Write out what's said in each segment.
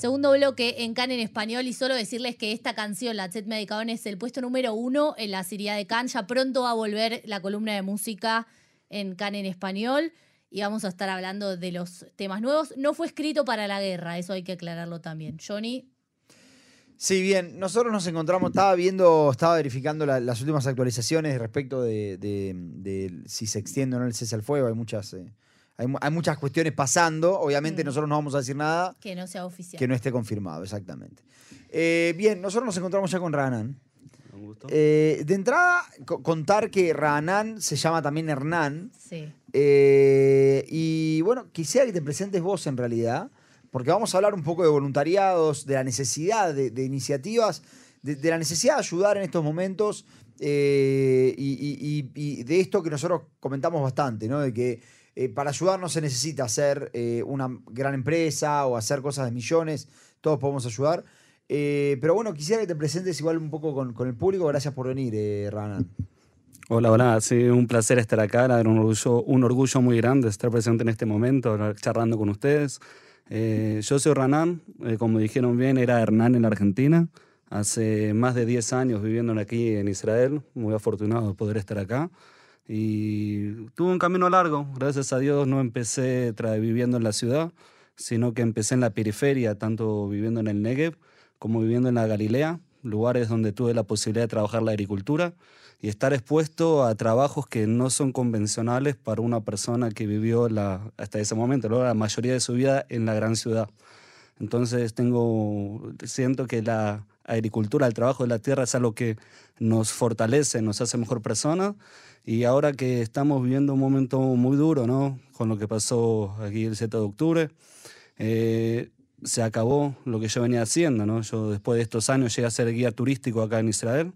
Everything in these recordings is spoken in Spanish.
Segundo bloque en Cannes en español y solo decirles que esta canción, La Chet Medicadón, es el puesto número uno en la serie de Cannes. Ya pronto va a volver la columna de música en Cannes en español y vamos a estar hablando de los temas nuevos. No fue escrito para la guerra, eso hay que aclararlo también. Johnny. Sí, bien, nosotros nos encontramos, estaba viendo, estaba verificando las últimas actualizaciones respecto de, si se extiende o no el cese al fuego. Hay muchas, eh, hay, muchas cuestiones pasando. Obviamente, mm. nosotros no vamos a decir nada. Que no sea oficial. Que no esté confirmado, exactamente. Eh, bien, nosotros nos encontramos ya con Ranan. Eh, de entrada, contar que Ranan se llama también Hernán. Sí. y bueno, quisiera que te presentes vos en realidad porque vamos a hablar un poco de voluntariados, de la necesidad de, iniciativas, de, la necesidad de ayudar en estos momentos eh, y, de esto que nosotros comentamos bastante, ¿no? De que eh, para ayudar no se necesita hacer eh, una gran empresa o hacer cosas de millones, todos podemos ayudar. pero bueno, quisiera que te presentes igual un poco con, el público. Gracias por venir, Ranan. Hola, hola, sido un placer estar acá, un orgullo, un orgullo muy grande estar presente en este momento, charlando con ustedes. Eh, yo soy Ranán, eh, como dijeron bien, era Hernán en la Argentina. Hace más de 10 años viviendo aquí en Israel, muy afortunado de poder estar acá. Y tuve un camino largo, gracias a Dios no empecé viviendo en la ciudad, sino que empecé en la periferia, tanto viviendo en el Negev como viviendo en la Galilea, lugares donde tuve la posibilidad de trabajar la agricultura y estar expuesto a trabajos que no son convencionales para una persona que vivió la, hasta ese momento, la mayoría de su vida en la gran ciudad. Entonces tengo, siento que la agricultura, el trabajo de la tierra es algo que nos fortalece, nos hace mejor persona. Y ahora que estamos viviendo un momento muy duro, ¿no? Con lo que pasó aquí el 7 de octubre, eh, se acabó lo que yo venía haciendo, ¿no? Yo después de estos años llegué a ser guía turístico acá en Israel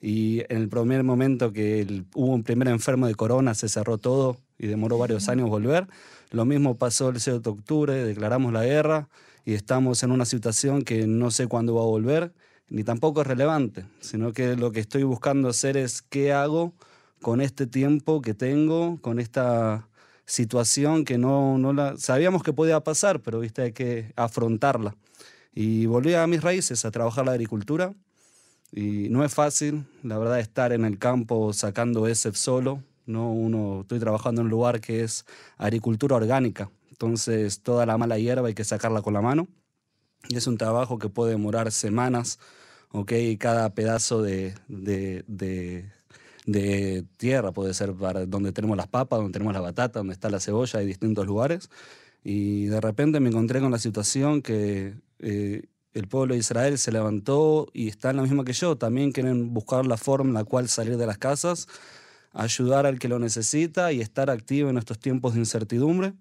y en el primer momento que hubo un primer enfermo de corona se cerró todo y demoró varios años volver. Lo mismo pasó el 6 de octubre, declaramos la guerra y estamos en una situación que no sé cuándo va a volver, ni tampoco es relevante, sino que lo que estoy buscando hacer es qué hago con este tiempo que tengo, con esta situación que no, no la sabíamos que podía pasar, pero viste hay que afrontarla. Y volví a mis raíces, a trabajar la agricultura y no es fácil, la verdad, estar en el campo sacando ese solo. ¿no? Uno, estoy trabajando en un lugar que es agricultura orgánica, entonces toda la mala hierba hay que sacarla con la mano. Y es un trabajo que puede demorar semanas, ¿ok? Cada pedazo de, de, de, tierra puede ser para donde tenemos las papas, donde tenemos la batata, donde está la cebolla, hay distintos lugares. Y de repente me encontré con la situación que eh, el pueblo de Israel se levantó y está en la misma que yo. También quieren buscar la forma en la cual salir de las casas, ayudar al que lo necesita y estar activo en estos tiempos de incertidumbre.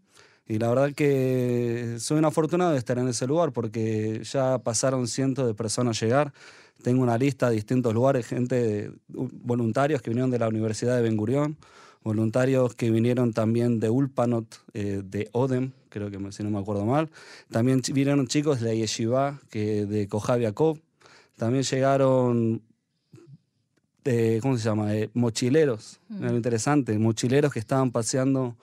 Y la verdad que soy un afortunado de estar en ese lugar porque ya pasaron cientos de personas a llegar. Tengo una lista de distintos lugares, gente, voluntarios que vinieron de la Universidad de Ben Gurión, voluntarios que vinieron también de Ulpanot, eh, de Odem, creo que si no me acuerdo mal. También vinieron chicos de Yeshiva, que de Kojaviakov. También llegaron, eh, ¿cómo se llama? Eh, mochileros, mm. interesante, mochileros que estaban paseando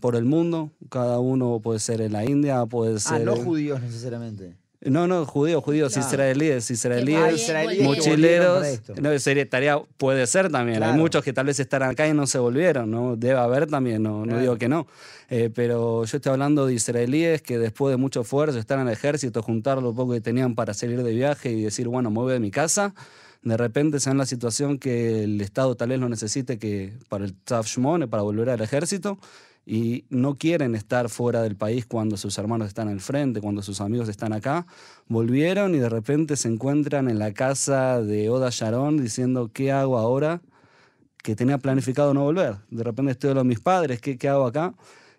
por el mundo. Cada uno puede ser en la India, puede ah, ser... Ah, no judíos necesariamente. No, no, judíos, judíos, israelíes, israelíes, mochileros. No, sería, tarea, puede ser también. Hay muchos que tal vez están acá y no se volvieron, ¿no? Debe haber también, no, no digo que no. Eh, pero yo estoy hablando de israelíes que después de mucho esfuerzo están en el ejército, juntar lo poco que tenían para salir de viaje y decir, bueno, me voy de mi casa. De repente se en la situación que el Estado tal vez lo necesite que para el Tzaf para volver al ejército y no quieren estar fuera del país cuando sus hermanos están al frente, cuando sus amigos están acá, volvieron y de repente se encuentran en la casa de Oda Sharon diciendo, ¿qué hago ahora? Que tenía planificado no volver. De repente estoy con mis padres, ¿qué, ¿qué hago acá?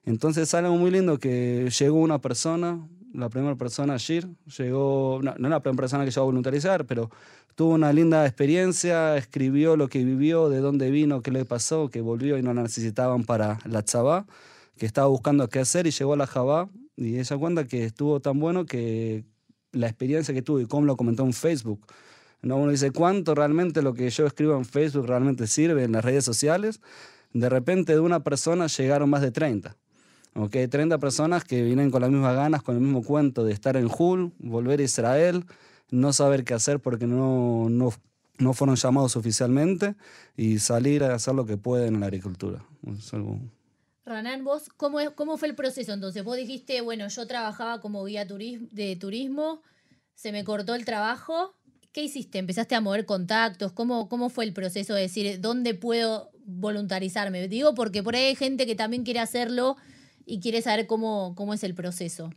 Entonces es algo muy lindo que llegó una persona, la primera persona, Shir, llegó, no, no la primera persona que llegó a voluntarizar, pero tuvo una linda experiencia, escribió lo que vivió, de dónde vino, qué le pasó, que volvió y no la necesitaban para la Tzabá, que estaba buscando qué hacer y llegó a la Jabá. Y ella cuenta que estuvo tan bueno que la experiencia que tuvo y cómo lo comentó en Facebook. ¿no? Uno dice, ¿cuánto realmente lo que yo escribo en Facebook realmente sirve en las redes sociales? De repente de una persona llegaron más de 30. ¿Ok? 30 personas que vienen con las mismas ganas, con el mismo cuento de estar en Hul, volver a Israel, no saber qué hacer porque no, no, no fueron llamados oficialmente y salir a hacer lo que pueden en la agricultura. Algo- Ranán, vos, ¿cómo, es- ¿cómo fue el proceso entonces? Vos dijiste, bueno, yo trabajaba como guía de turismo, se me cortó el trabajo. ¿Qué hiciste? ¿Empezaste a mover contactos? ¿Cómo, cómo fue el proceso de decir, ¿dónde puedo voluntarizarme? Digo porque por ahí hay gente que también quiere hacerlo y quiere saber cómo, cómo es el proceso.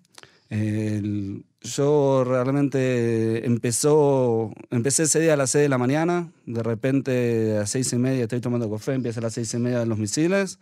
El- yo realmente empezó, empecé ese día a las 6 de la mañana, de repente a las 6 y media estoy tomando café, empieza a las 6 y media los misiles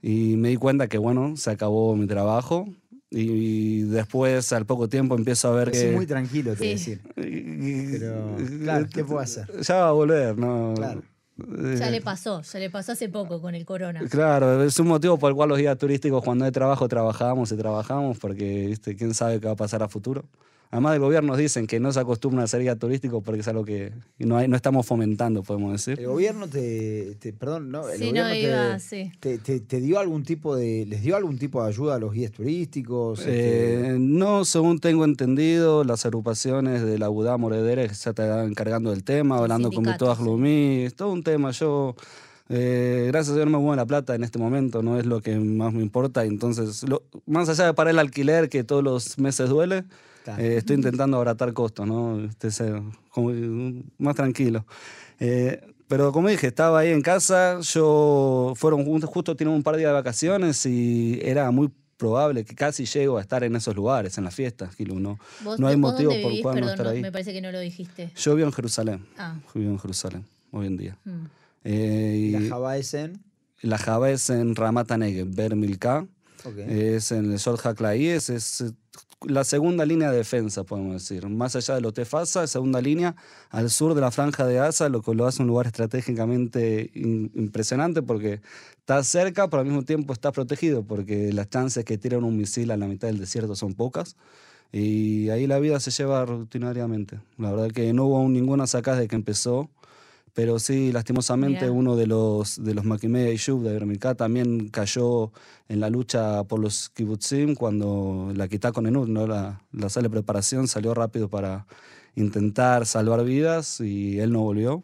y me di cuenta que bueno, se acabó mi trabajo y, después al poco tiempo empiezo a ver que... muy tranquilo, te Sí. decir. Pero, claro, ¿qué puedo hacer? Ya va a volver, ¿no? Claro. Ya Eh, le pasó, ya le pasó hace poco con el corona. Claro, es un motivo por el cual los guías turísticos cuando hay trabajo trabajamos y trabajamos porque ¿viste? quién sabe qué va a pasar a futuro. Además del gobierno nos dicen que no se acostumbran a hacer guía turístico porque es algo que no, hay, no estamos fomentando, podemos decir. El gobierno te, te- perdón, no, el Sí, no, gobierno te- iba, sí. te, te- te dio algún tipo de, les dio algún tipo de ayuda a los guías turísticos. Este, Eh, no, según tengo entendido, las agrupaciones de la UDA Moredere se están encargando del tema, hablando con sí. Glumí, es todo un tema. Yo, eh, gracias a Dios, no me muevo en la plata en este momento, no es lo que más me importa. Entonces, lo- más allá de pagar el alquiler, que todos los meses duele, Claro. eh, estoy intentando abaratar costos, ¿no? Este, ser como, más tranquilo. Eh, pero como dije, estaba ahí en casa, yo fueron justo, justo tienen un par de días de vacaciones y era muy probable que casi llego a estar en esos lugares, en las fiestas, Gilu, ¿no? ¿Vos, no hay vos motivo dónde por vivís? cual no Perdón, estar no, ahí. me parece que no lo dijiste. Yo vivo en Jerusalén, Ah, yo vivo en Jerusalén hoy en día. mm. Eh, la y Java es en. la Java es en Ramat Negev, Ber Es en el Short Haklai, es, eh, la segunda línea de defensa, podemos decir. Más allá de lo Tefasa, segunda línea, al sur de la franja de Gaza, lo que lo hace un lugar estratégicamente impresionante porque está cerca, pero al mismo tiempo está protegido, porque las chances que tiran un misil a la mitad del desierto son pocas. Y ahí la vida se lleva rutinariamente. La verdad que no hubo ninguna sacada de que empezó. Pero sí, lastimosamente, Mirá. uno de los, de los Makimei Yub de Bermilká también cayó en la lucha por los kibbutzim cuando la quitá con Enut, ¿no? la, la sala de preparación salió rápido para intentar salvar vidas y él no volvió.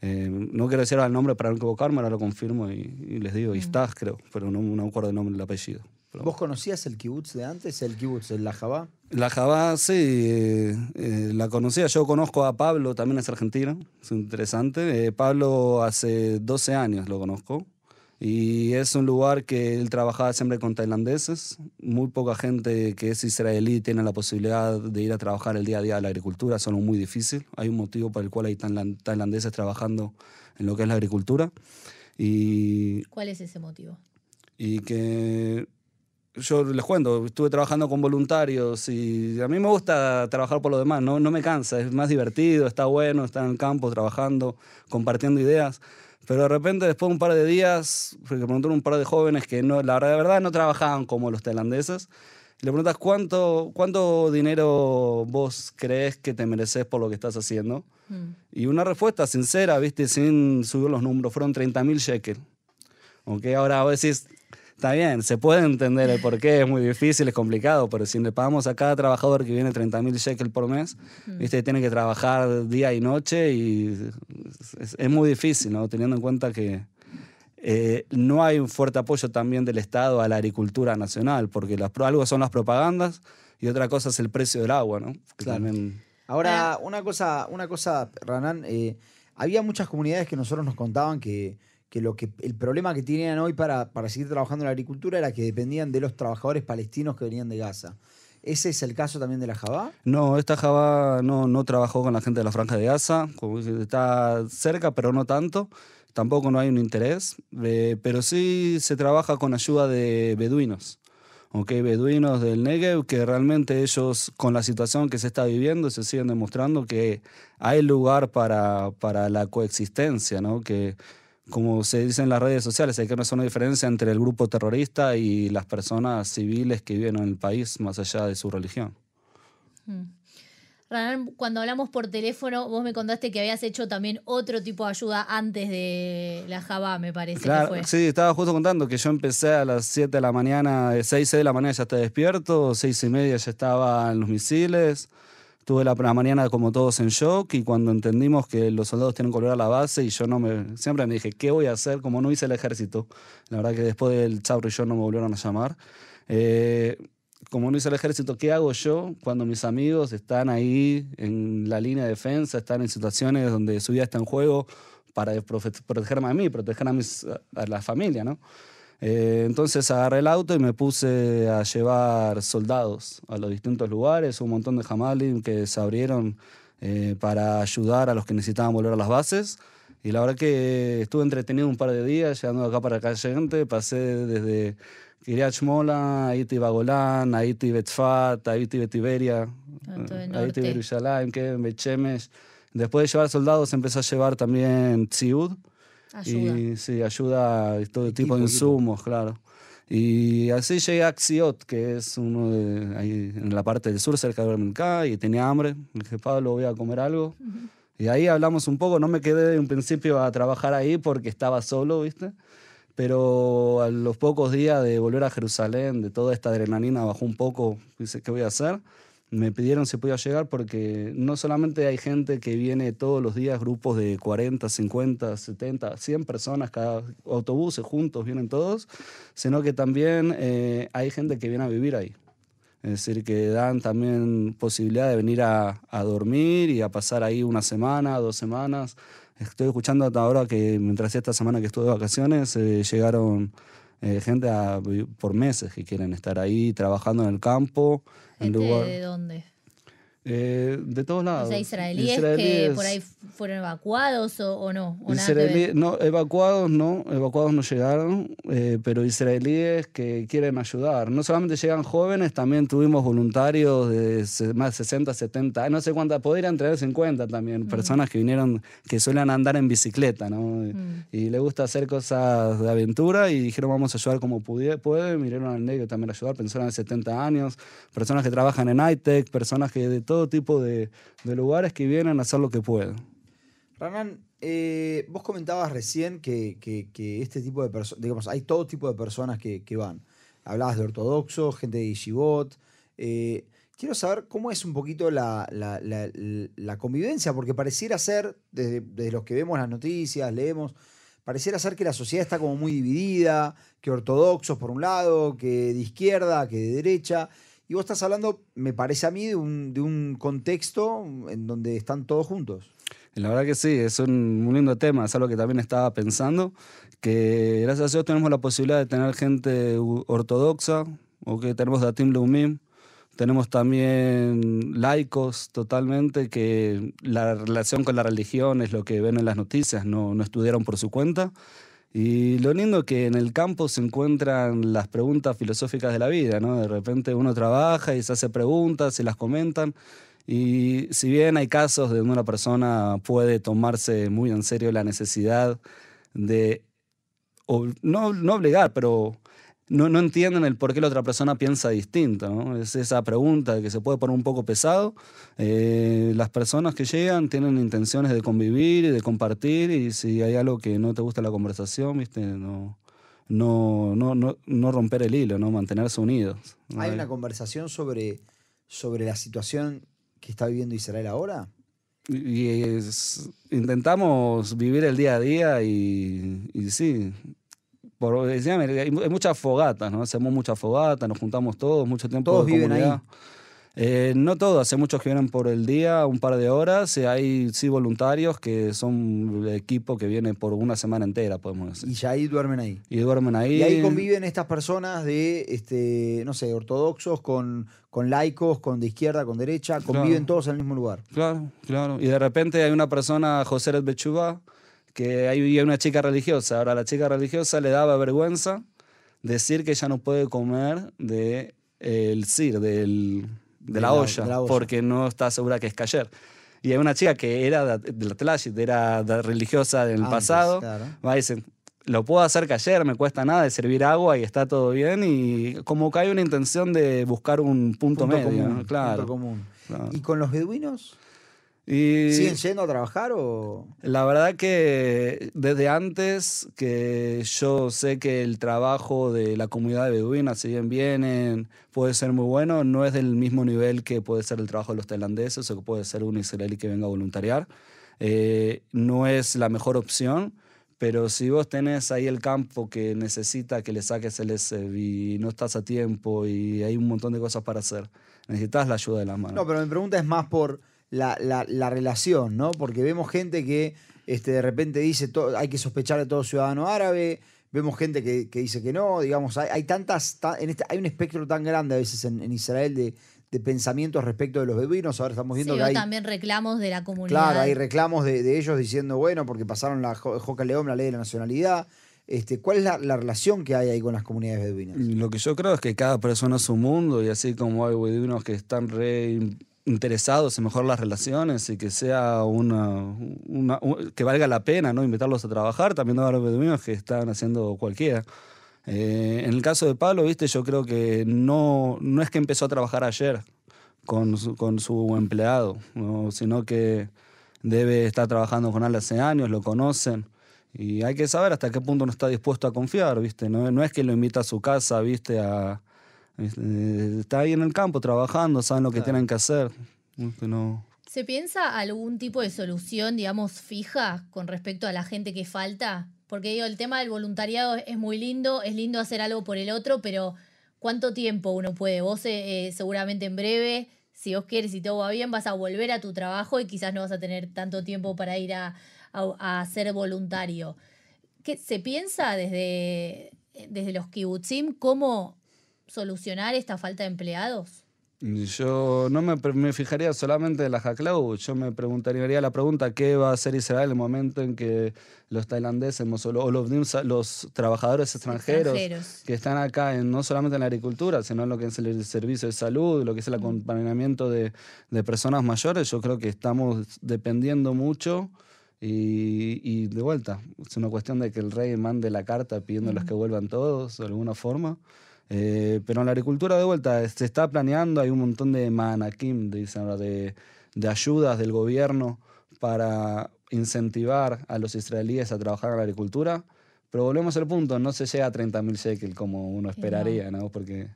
Eh, no quiero decir ahora el nombre para no equivocarme, ahora lo confirmo y, y les digo, Iftach creo, pero no, no me acuerdo el nombre del apellido. Pero- ¿Vos conocías el kibutz de antes? ¿El kibutz, el la Java? La Jabá, sí, eh, eh, la conocía. Yo conozco a Pablo, también es argentino, es interesante. Eh, Pablo hace 12 años lo conozco y es un lugar que él trabajaba siempre con tailandeses. Muy poca gente que es israelí tiene la posibilidad de ir a trabajar el día a día a la agricultura, son muy difícil. Hay un motivo por el cual hay tailan- tailandeses trabajando en lo que es la agricultura. Y ¿Cuál es ese motivo? y que yo les cuento, estuve trabajando con voluntarios y a mí me gusta trabajar por lo demás, no, no me cansa, es más divertido, está bueno estar en el campo trabajando, compartiendo ideas. Pero de repente, después de un par de días, porque preguntaron un par de jóvenes que no, la verdad, no trabajaban como los tailandeses, le preguntas, ¿cuánto, ¿cuánto dinero vos crees que te mereces por lo que estás haciendo? Mm. Y una respuesta sincera, ¿viste? Sin subir los números, fueron 30 mil shekels. Ok, ahora vos decís, está bien, se puede entender el por qué, es muy difícil, es complicado, pero si le pagamos a cada trabajador que viene 30 mil shekels por mes, ¿viste? Tiene que trabajar día y noche y es, es muy difícil, ¿no? Teniendo en cuenta que eh, no hay un fuerte apoyo también del Estado a la agricultura nacional, porque las, algo son las propagandas y otra cosa es el precio del agua, ¿no? Que Claro. también- Ahora, una cosa, una cosa, Ranán, eh, había muchas comunidades que nosotros nos contaban que, que lo que el problema que tenían hoy para, para seguir trabajando en la agricultura era que dependían de los trabajadores palestinos que venían de Gaza. ¿Ese es el caso también de la Jabá? No, esta Java no, no trabajó con la gente de la Franja de Gaza, como está cerca, pero no tanto. Tampoco no hay un interés, eh, pero sí se trabaja con ayuda de beduinos. ¿ok? Beduinos del Negev, que realmente ellos, con la situación que se está viviendo, se siguen demostrando que hay lugar para, para la coexistencia, ¿no? que como se dice en las redes sociales, hay que hacer una diferencia entre el grupo terrorista y las personas civiles que viven en el país más allá de su religión. Mm. Cuando hablamos por teléfono, vos me contaste que habías hecho también otro tipo de ayuda antes de la Java, me parece Claro, que fue. sí, estaba justo contando que yo empecé a las 7 de la mañana, de 6, 6 de la mañana ya estaba despierto, 6 y media ya estaban los misiles. Tuve la, la mañana como todos en shock y cuando entendimos que los soldados tienen que volver a la base y yo no me... Siempre me dije, ¿qué voy a hacer? Como no hice el ejército. La verdad que después del Chauro y yo no me volvieron a llamar. Eh, como no hice el ejército, ¿qué hago yo cuando mis amigos están ahí en la línea de defensa, están en situaciones donde su vida está en juego para protegerme a mí, proteger a, mis, a la familia, ¿no? Eh, entonces agarré el auto y me puse a llevar soldados a los distintos lugares, un montón de jamalim que se abrieron eh, para ayudar a los que necesitaban volver a las bases. Y la verdad que estuve entretenido un par de días, llegando de acá para acá gente, pasé desde Kiryat Shmola, Haiti Bagolán, Haiti Betzfat, Haiti Betiberia, norte. Jerusalén, que Bechemesh. Después de llevar soldados empecé a llevar también Tziud. Ayuda. Y sí, ayuda a todo Equipo, tipo de insumos, claro. Y así llegué a Axiot, que es uno de ahí en la parte del sur, cerca de Bermencá, y tenía hambre. Le dije, Pablo, voy a comer algo. Y ahí hablamos un poco. No me quedé de un principio a trabajar ahí porque estaba solo, ¿viste? Pero a los pocos días de volver a Jerusalén, de toda esta adrenalina bajó un poco. Dice, ¿qué voy a hacer? Me pidieron si podía llegar porque no solamente hay gente que viene todos los días, grupos de 40, 50, 70, 100 personas, cada autobuses juntos, vienen todos, sino que también eh, hay gente que viene a vivir ahí. Es decir, que dan también posibilidad de venir a, dormir y a pasar ahí una semana, dos semanas. Estoy escuchando hasta ahora que mientras esta semana que estuve de vacaciones eh, llegaron eh, gente por meses que quieren estar ahí trabajando en el campo. ¿Gente lugar- de dónde? Eh, de todos lados. O sea, israelíes, que Israelíes. por ahí fueron evacuados o, o no. O que Israelí- no, evacuados no, evacuados no llegaron, eh, pero israelíes que quieren ayudar. No solamente llegan jóvenes, también tuvimos voluntarios de más de 60, 70, no sé cuántas, podrían traer 50 también, personas que vinieron, que suelen andar en bicicleta, ¿no? Mm. Y les gusta hacer cosas de aventura y dijeron vamos a ayudar como pueden, vinieron al negro también a ayudar, personas de 70 años, personas que trabajan en high-tech, personas que de todo tipo de, lugares que vienen a hacer lo que pueden. Ranán, eh, vos comentabas recién que, este tipo de personas, digamos, hay todo tipo de personas que, van. Hablabas de ortodoxos, gente de Yeshivot. eh, quiero saber cómo es un poquito la, la- la- la convivencia, porque pareciera ser, desde, desde los que vemos las noticias, leemos, pareciera ser que la sociedad está como muy dividida, que ortodoxos por un lado, que de izquierda, que de derecha. Y vos estás hablando, me parece a mí, de un, de un contexto en donde están todos juntos. La verdad que sí, es un, un lindo tema, es algo que también estaba pensando, que gracias a Dios tenemos la posibilidad de tener gente ortodoxa, o que tenemos Datim Leumim, tenemos también laicos totalmente, que la relación con la religión es lo que ven en las noticias, no, no estudiaron por su cuenta. Y lo lindo que en el campo se encuentran las preguntas filosóficas de la vida, ¿no? De repente uno trabaja y se hace preguntas y las comentan. Y si bien hay casos de donde una persona puede tomarse muy en serio la necesidad de, o no, no obligar, pero no, no entienden el por qué la otra persona piensa distinto. ¿no? Es esa pregunta que se puede poner un poco pesado. Eh, las personas que llegan tienen intenciones de convivir y de compartir y si hay algo que no te gusta la conversación, ¿viste? No, no, no, no, no romper el hilo, ¿no? mantenerse unidos. ¿no? ¿Hay una conversación sobre, sobre la situación que está viviendo Israel ahora? Y es- intentamos vivir el día a día y, y sí. Por, decía, hay, muchas fogatas, ¿no? Hacemos muchas fogatas, nos juntamos todos, mucho tiempo ¿Todos de viven ahí? comunidad. Eh, no todos, hay muchos que vienen por el día, un par de horas. y hay sí voluntarios que son equipo que viene por una semana entera, podemos decir. Y ya ahí duermen ahí. Y duermen ahí. Y ahí conviven estas personas de, este, no sé, ortodoxos con, con laicos, con de izquierda, con derecha, conviven Claro. todos en el mismo lugar. Claro, claro. Y de repente hay una persona, José Red Bechuba, que hay hay una chica religiosa. Ahora, a la chica religiosa le daba vergüenza decir que ella no puede comer de eh, el sir, del, de, De la, la- olla, de la olla. porque no está segura que es cayer. Y hay una chica que era de de la Tlashit, era religiosa del Antes, pasado, claro. va lo puedo hacer que ayer, me cuesta nada de servir agua y está todo bien. Y como que hay una intención de buscar un punto, medio, común, ¿no? claro. punto común. claro. ¿Y con los beduinos? Y ¿Siguen yendo a trabajar o...? la verdad que desde antes que yo sé que el trabajo de la comunidad de beduina, si bien vienen, puede ser muy bueno, no es del mismo nivel que puede ser el trabajo de los tailandeses o que puede ser un israelí que venga a voluntariar. Eh, no es la mejor opción, pero si vos tenés ahí el campo que necesita que le saques el SEB y no estás a tiempo y hay un montón de cosas para hacer, necesitas la ayuda de las manos. No, pero mi pregunta es más por la, la- la relación, ¿no? Porque vemos gente que este, de repente dice to- hay que sospechar de todo ciudadano árabe, vemos gente que, que dice que no, digamos, hay, hay tantas, ta- en este, hay un espectro tan grande a veces en, en Israel de, de pensamientos respecto de los beduinos, ahora estamos Sí, viendo que hay... también reclamos de la comunidad. Claro, hay reclamos de, de ellos diciendo, bueno, porque pasaron la Jo- Joca León, la ley de la nacionalidad. Este, ¿Cuál es la, la relación que hay ahí con las comunidades beduinas? Y Lo que yo creo es que cada persona es su mundo y así como hay beduinos que están re interesados en mejorar las relaciones y que sea una, una- un- que valga la pena no invitarlos a trabajar, también hay beduinos que están haciendo cualquiera. Eh, en el caso de Pablo, viste, yo creo que no, no es que empezó a trabajar ayer con su, con su empleado, ¿no? sino que debe estar trabajando con él hace años, lo conocen. Y hay que saber hasta qué punto uno está dispuesto a confiar, ¿viste? No, no es que lo invita a su casa, ¿viste? A. Está ahí en el campo trabajando, saben lo que tienen que hacer. No. ¿Se piensa algún tipo de solución, digamos, fija con respecto a la gente que falta? Porque digo, el tema del voluntariado es muy lindo, es lindo hacer algo por el otro, pero ¿cuánto tiempo uno puede? Vos eh, eh, seguramente en breve, si vos quieres y todo va bien, vas a volver a tu trabajo y quizás no vas a tener tanto tiempo para ir a, a, a ser voluntario. ¿Qué, ¿Se piensa desde, desde los kibutzim cómo solucionar esta falta de empleados? Yo no me, fijaría solamente en la Haklau, yo me preguntaría la pregunta qué va a hacer Israel en el momento en que los tailandeses o lo- o los, los trabajadores extranjeros, Extranjeros. que están acá en, no solamente en la agricultura, sino en lo que es el servicio de salud, lo que es el acompañamiento de, de personas mayores, yo creo que estamos dependiendo mucho y, y de vuelta, es una cuestión de que el rey mande la carta pidiéndoles que vuelvan todos de alguna forma. Eh, pero en la agricultura de vuelta se está planeando, hay un montón de manakim, dicen ahora, de, de ayudas del gobierno para incentivar a los israelíes a trabajar en la agricultura. Pero volvemos al punto, no se llega a 30.000 shekel como uno esperaría, ¿no? Porque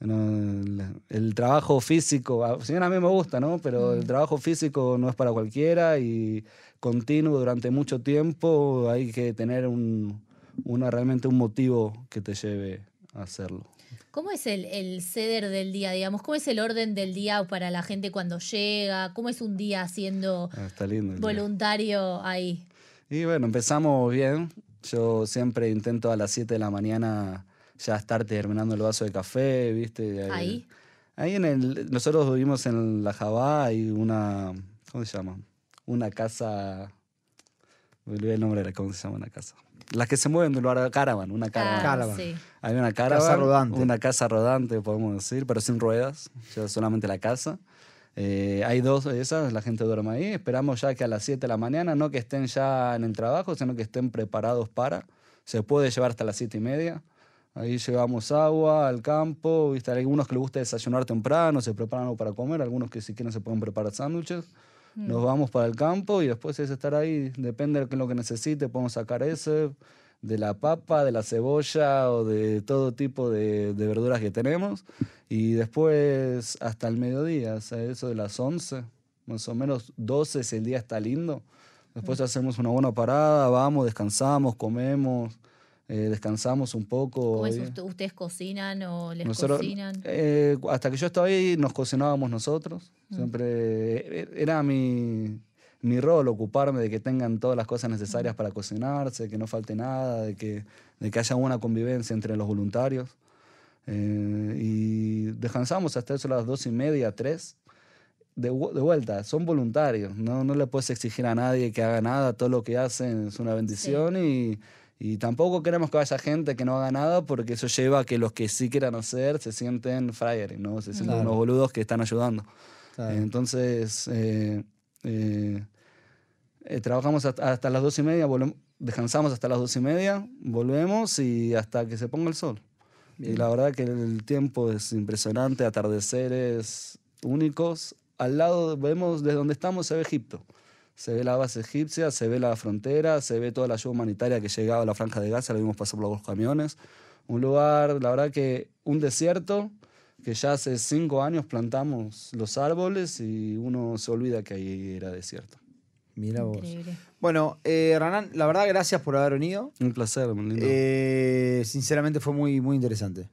no, el, el trabajo físico, a- si bien a mí me gusta, ¿no? Pero el trabajo físico no es para cualquiera y continuo durante mucho tiempo hay que tener un, una, realmente un motivo que te lleve hacerlo. ¿Cómo es el, el ceder del día, digamos? ¿Cómo es el orden del día para la gente cuando llega? ¿Cómo es un día siendo Ah, Está lindo. el día. voluntario ahí? Y bueno, empezamos bien. Yo siempre intento a las 7 de la mañana ya estar terminando el vaso de café, ¿viste? Ahí. Ahí en el. Nosotros vivimos en la Jabá, hay una. ¿Cómo se llama? Una casa. Me olvidé el nombre de la. ¿Cómo se llama una casa? Las que se mueven de lugar. Caravan, una caravan. Ah, Caravan. sí. Hay una caravan, rodante. Una casa rodante, podemos decir, pero sin ruedas, ya solamente la casa. Eh, hay dos de esas, la gente duerme ahí. Esperamos ya que a las 7 de la mañana, no que estén ya en el trabajo, sino que estén preparados para. Se puede llevar hasta las 7 y media. Ahí llevamos agua al campo. ¿viste? Hay algunos que les gusta desayunar temprano, se preparan algo para comer. Algunos que si quieren se pueden preparar sándwiches. Nos vamos para el campo y después es estar ahí. Depende de lo que necesite, podemos sacar ese, de la papa, de la cebolla o de todo tipo de, de verduras que tenemos. Y después hasta el mediodía, o sea, eso de las 11, más o menos 12 si el día está lindo. Después hacemos una buena parada, vamos, descansamos, comemos, eh, descansamos un poco. ¿Cómo es? Ust- ¿Ustedes cocinan o les nosotros, cocinan? eh, hasta que yo estaba ahí nos cocinábamos nosotros. Siempre eh, era mi, mi rol ocuparme de que tengan todas las cosas necesarias para cocinarse, que no falte nada, de que, de que haya buena convivencia entre los voluntarios. Eh, y descansamos hasta eso a las dos y media, tres. De, de vuelta, son voluntarios, ¿no? no le puedes exigir a nadie que haga nada, todo lo que hacen es una bendición y, y tampoco queremos que vaya gente que no haga nada porque eso lleva a que los que sí quieran hacer se sienten frailes, ¿no? Se sienten Claro. unos boludos que están ayudando. Claro. Entonces, eh, eh, eh, trabajamos hasta, hasta las dos y media, descansamos hasta las dos y media, volvemos y hasta que se ponga el sol. Y la verdad que el tiempo es impresionante, atardeceres únicos. Al lado vemos desde donde estamos se ve Egipto. Se ve la base egipcia, se ve la frontera, se ve toda la ayuda humanitaria que llegaba a la franja de Gaza, la vimos pasar por los camiones. Un lugar, la verdad que un desierto, que ya hace cinco años plantamos los árboles y uno se olvida que ahí era desierto. Mira vos. Increíble. Bueno, eh, Ranán, la verdad, gracias por haber venido. Un placer, muy lindo. Eh, sinceramente fue muy, muy interesante.